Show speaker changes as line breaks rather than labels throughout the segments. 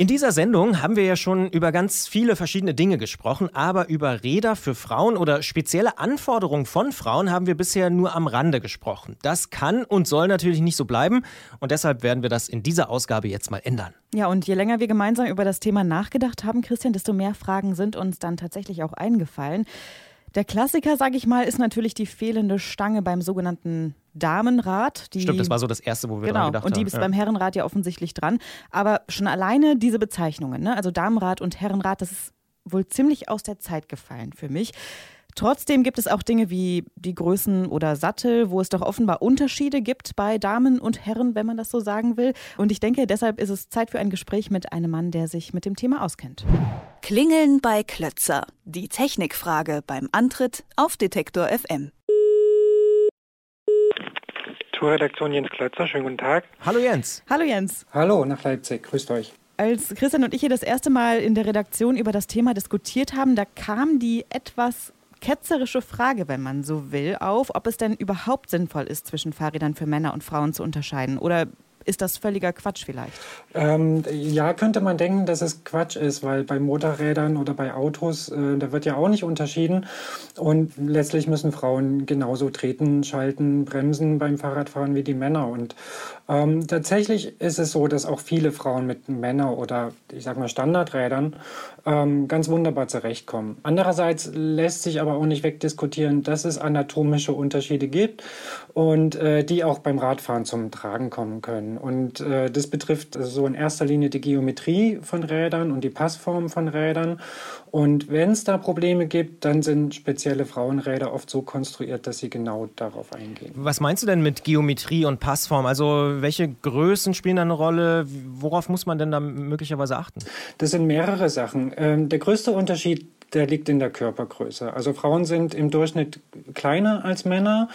In dieser Sendung haben wir ja schon über ganz viele verschiedene Dinge gesprochen, aber über Räder für Frauen oder spezielle Anforderungen von Frauen haben wir bisher nur am Rande gesprochen. Das kann und soll natürlich nicht so bleiben und deshalb werden wir das in dieser Ausgabe jetzt mal ändern.
Ja, und je länger wir gemeinsam über das Thema nachgedacht haben, Christian, desto mehr Fragen sind uns dann tatsächlich auch eingefallen. Der Klassiker, sage ich mal, ist natürlich die fehlende Stange beim sogenannten Damenrad.
Die, Stimmt, das war so das Erste, wo wir
genau,
gedacht
und die
haben.
ist ja. beim Herrenrad ja offensichtlich dran. Aber schon alleine diese Bezeichnungen, ne? also Damenrad und Herrenrad, das ist wohl ziemlich aus der Zeit gefallen für mich. Trotzdem gibt es auch Dinge wie die Größen oder Sattel, wo es doch offenbar Unterschiede gibt bei Damen und Herren, wenn man das so sagen will. Und ich denke, deshalb ist es Zeit für ein Gespräch mit einem Mann, der sich mit dem Thema auskennt.
Klingeln bei Klötzer. Die Technikfrage beim Antritt auf Detektor FM.
Tourredaktion Jens Klötzer, schönen guten Tag.
Hallo Jens.
Hallo Jens.
Hallo nach Leipzig, grüßt euch.
Als Christian und ich hier das erste Mal in der Redaktion über das Thema diskutiert haben, da kam die etwas ketzerische Frage, wenn man so will, auf, ob es denn überhaupt sinnvoll ist, zwischen Fahrrädern für Männer und Frauen zu unterscheiden. Oder ist das völliger Quatsch vielleicht?
Ähm, ja, könnte man denken, dass es Quatsch ist, weil bei Motorrädern oder bei Autos, äh, da wird ja auch nicht unterschieden. Und letztlich müssen Frauen genauso treten, schalten, bremsen beim Fahrradfahren wie die Männer. Und ähm, tatsächlich ist es so, dass auch viele Frauen mit Männer- oder ich sag mal Standardrädern ähm, ganz wunderbar zurechtkommen. Andererseits lässt sich aber auch nicht wegdiskutieren, dass es anatomische Unterschiede gibt und äh, die auch beim Radfahren zum Tragen kommen können. Und äh, das betrifft so in erster Linie die Geometrie von Rädern und die Passform von Rädern. Und wenn es da Probleme gibt, dann sind spezielle Frauenräder oft so konstruiert, dass sie genau darauf eingehen.
Was meinst du denn mit Geometrie und Passform? Also welche Größen spielen da eine Rolle? Worauf muss man denn da möglicherweise achten?
Das sind mehrere Sachen. Ähm, der größte Unterschied der liegt in der Körpergröße. Also Frauen sind im Durchschnitt kleiner als Männer.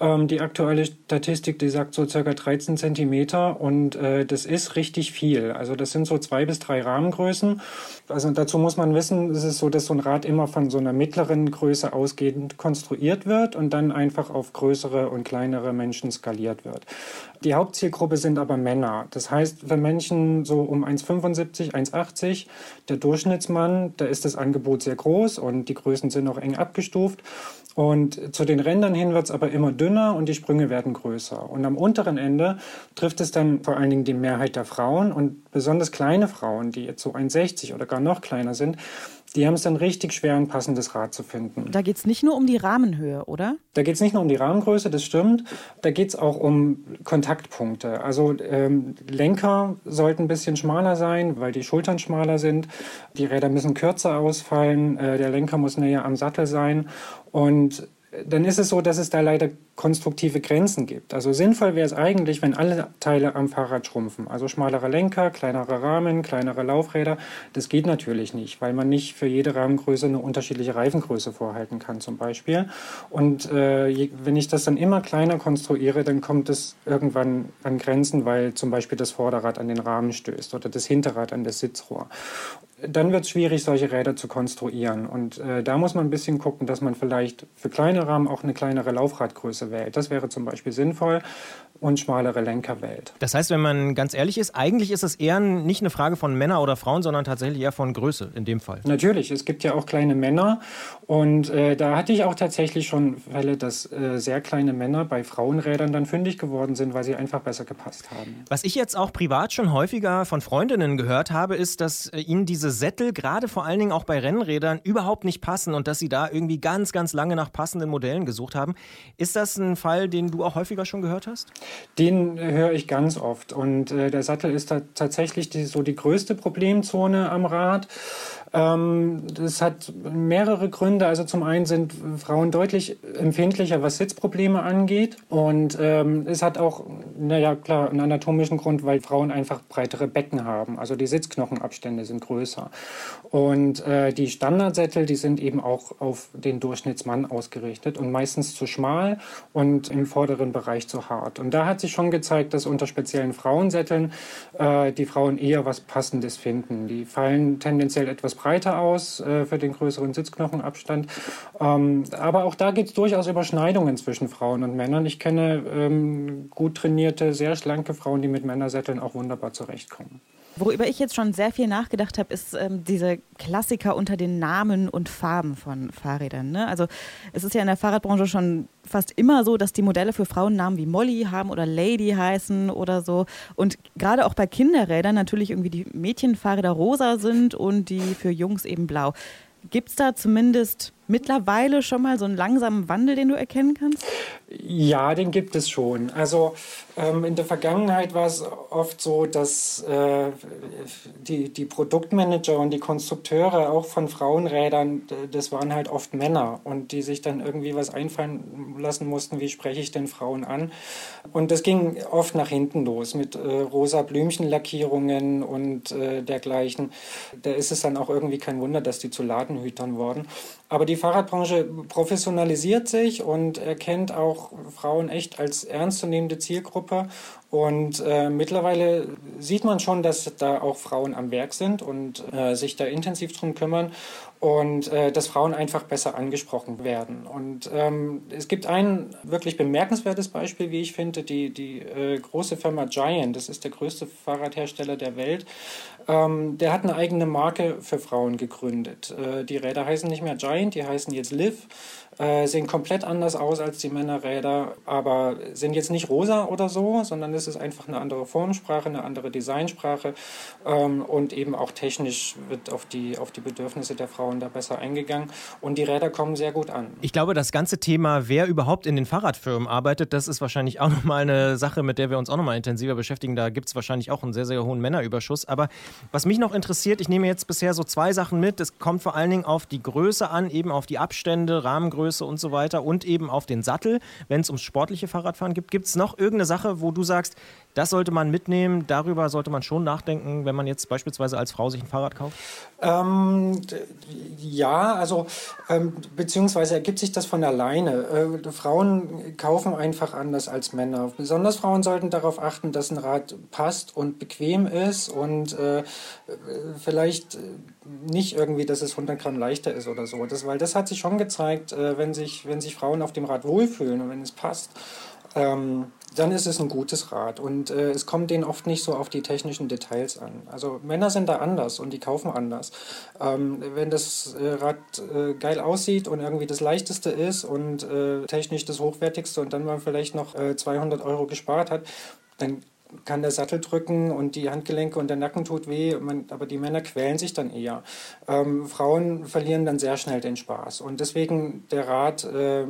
Ähm, die aktuelle Statistik, die sagt so circa 13 Zentimeter und äh, das ist richtig viel. Also das sind so zwei bis drei Rahmengrößen. Also dazu muss man wissen, es ist so, dass so ein Rad immer von so einer mittleren Größe ausgehend konstruiert wird und dann einfach auf größere und kleinere Menschen skaliert wird. Die Hauptzielgruppe sind aber Männer. Das heißt, für Menschen so um 1,75, 1,80, der Durchschnittsmann, da ist das Angebot sehr groß und die Größen sind auch eng abgestuft. Und zu den Rändern hin wird es aber immer dünner und die Sprünge werden größer. Und am unteren Ende trifft es dann vor allen Dingen die Mehrheit der Frauen und besonders kleine Frauen, die jetzt so 1,60 oder gar noch kleiner sind, die haben es dann richtig schwer, ein passendes Rad zu finden.
Da geht es nicht nur um die Rahmenhöhe, oder?
Da geht es nicht nur um die Rahmengröße, das stimmt. Da geht es auch um Kontaktpunkte. Also ähm, Lenker sollten ein bisschen schmaler sein, weil die Schultern schmaler sind. Die Räder müssen kürzer ausfallen. Äh, der Lenker muss näher am Sattel sein. Und dann ist es so, dass es da leider konstruktive Grenzen gibt. Also sinnvoll wäre es eigentlich, wenn alle Teile am Fahrrad schrumpfen. Also schmalere Lenker, kleinere Rahmen, kleinere Laufräder. Das geht natürlich nicht, weil man nicht für jede Rahmengröße eine unterschiedliche Reifengröße vorhalten kann zum Beispiel. Und äh, wenn ich das dann immer kleiner konstruiere, dann kommt es irgendwann an Grenzen, weil zum Beispiel das Vorderrad an den Rahmen stößt oder das Hinterrad an das Sitzrohr dann wird es schwierig, solche Räder zu konstruieren. Und äh, da muss man ein bisschen gucken, dass man vielleicht für kleine Rahmen auch eine kleinere Laufradgröße wählt. Das wäre zum Beispiel sinnvoll und schmalere Lenker wählt.
Das heißt, wenn man ganz ehrlich ist, eigentlich ist es eher nicht eine Frage von Männer oder Frauen, sondern tatsächlich eher von Größe in dem Fall.
Natürlich, es gibt ja auch kleine Männer und äh, da hatte ich auch tatsächlich schon Fälle, dass äh, sehr kleine Männer bei Frauenrädern dann fündig geworden sind, weil sie einfach besser gepasst haben.
Was ich jetzt auch privat schon häufiger von Freundinnen gehört habe, ist, dass äh, ihnen diese Sättel gerade vor allen Dingen auch bei Rennrädern überhaupt nicht passen und dass sie da irgendwie ganz, ganz lange nach passenden Modellen gesucht haben. Ist das ein Fall, den du auch häufiger schon gehört hast?
Den höre ich ganz oft. Und äh, der Sattel ist tatsächlich die, so die größte Problemzone am Rad. Ähm, das hat mehrere Gründe. Also zum einen sind Frauen deutlich empfindlicher, was Sitzprobleme angeht. Und ähm, es hat auch, naja, klar, einen anatomischen Grund, weil Frauen einfach breitere Becken haben. Also die Sitzknochenabstände sind größer. Und äh, die Standardsättel, die sind eben auch auf den Durchschnittsmann ausgerichtet und meistens zu schmal und im vorderen Bereich zu hart. Und da hat sich schon gezeigt, dass unter speziellen Frauensätteln äh, die Frauen eher was Passendes finden. Die fallen tendenziell etwas breiter aus äh, für den größeren Sitzknochenabstand. Ähm, aber auch da gibt es durchaus Überschneidungen zwischen Frauen und Männern. Ich kenne ähm, gut trainierte, sehr schlanke Frauen, die mit Männersätteln auch wunderbar zurechtkommen.
Worüber ich jetzt schon sehr viel nachgedacht habe, ist ähm, diese Klassiker unter den Namen und Farben von Fahrrädern. Ne? Also es ist ja in der Fahrradbranche schon fast immer so, dass die Modelle für Frauen Namen wie Molly haben oder Lady heißen oder so. Und gerade auch bei Kinderrädern natürlich irgendwie die Mädchenfahrräder rosa sind und die für Jungs eben blau. Gibt es da zumindest mittlerweile schon mal so einen langsamen Wandel, den du erkennen kannst?
Ja, den gibt es schon. Also ähm, in der Vergangenheit war es oft so, dass äh, die, die Produktmanager und die Konstrukteure auch von Frauenrädern, das waren halt oft Männer und die sich dann irgendwie was einfallen lassen mussten, wie spreche ich denn Frauen an. Und das ging oft nach hinten los mit äh, rosa Blümchenlackierungen und äh, dergleichen. Da ist es dann auch irgendwie kein Wunder, dass die zu Ladenhütern wurden. Aber die Fahrradbranche professionalisiert sich und erkennt auch Frauen echt als ernstzunehmende Zielgruppe. Und äh, mittlerweile sieht man schon, dass da auch Frauen am Werk sind und äh, sich da intensiv drum kümmern und äh, dass Frauen einfach besser angesprochen werden. Und ähm, es gibt ein wirklich bemerkenswertes Beispiel, wie ich finde, die, die äh, große Firma Giant, das ist der größte Fahrradhersteller der Welt, ähm, der hat eine eigene Marke für Frauen gegründet. Äh, die Räder heißen nicht mehr Giant, die heißen jetzt Liv äh, sehen komplett anders aus als die Männerräder, aber sind jetzt nicht rosa oder so, sondern es ist einfach eine andere Formsprache, eine andere Designsprache ähm, und eben auch technisch wird auf die, auf die Bedürfnisse der Frauen da besser eingegangen und die Räder kommen sehr gut an.
Ich glaube, das ganze Thema, wer überhaupt in den Fahrradfirmen arbeitet, das ist wahrscheinlich auch nochmal eine Sache, mit der wir uns auch nochmal intensiver beschäftigen. Da gibt es wahrscheinlich auch einen sehr, sehr hohen Männerüberschuss. Aber was mich noch interessiert, ich nehme jetzt bisher so zwei Sachen mit. Es kommt vor allen Dingen auf die Größe an, eben auf die Abstände, Rahmengröße Fahrgröße und so weiter und eben auf den Sattel, wenn es ums sportliche Fahrradfahren gibt. Gibt es noch irgendeine Sache, wo du sagst, das sollte man mitnehmen, darüber sollte man schon nachdenken, wenn man jetzt beispielsweise als Frau sich ein Fahrrad kauft?
Ähm, ja, also ähm, beziehungsweise ergibt sich das von alleine. Äh, Frauen kaufen einfach anders als Männer. Besonders Frauen sollten darauf achten, dass ein Rad passt und bequem ist und äh, vielleicht nicht irgendwie, dass es 100 Gramm leichter ist oder so. Das, weil das hat sich schon gezeigt, äh, wenn, sich, wenn sich Frauen auf dem Rad wohlfühlen und wenn es passt, ähm, dann ist es ein gutes Rad. Und äh, es kommt denen oft nicht so auf die technischen Details an. Also Männer sind da anders und die kaufen anders. Ähm, wenn das äh, Rad äh, geil aussieht und irgendwie das leichteste ist und äh, technisch das hochwertigste und dann man vielleicht noch 200 äh, Euro gespart hat, dann kann der Sattel drücken und die Handgelenke und der Nacken tut weh, man, aber die Männer quälen sich dann eher. Ähm, Frauen verlieren dann sehr schnell den Spaß. Und deswegen der Rat, äh,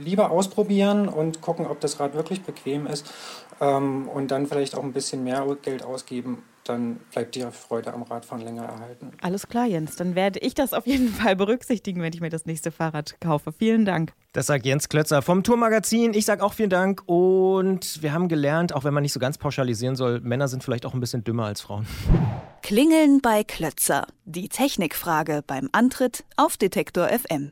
lieber ausprobieren und gucken, ob das Rad wirklich bequem ist ähm, und dann vielleicht auch ein bisschen mehr Geld ausgeben, dann bleibt die Freude am Radfahren länger erhalten.
Alles klar, Jens. Dann werde ich das auf jeden Fall berücksichtigen, wenn ich mir das nächste Fahrrad kaufe. Vielen Dank.
Das sagt Jens Klötzer vom Tourmagazin. Ich sage auch vielen Dank und wir haben gelernt, auch wenn man nicht so ganz pauschalisieren soll, Männer sind vielleicht auch ein bisschen dümmer als Frauen.
Klingeln bei Klötzer. Die Technikfrage beim Antritt auf Detektor FM.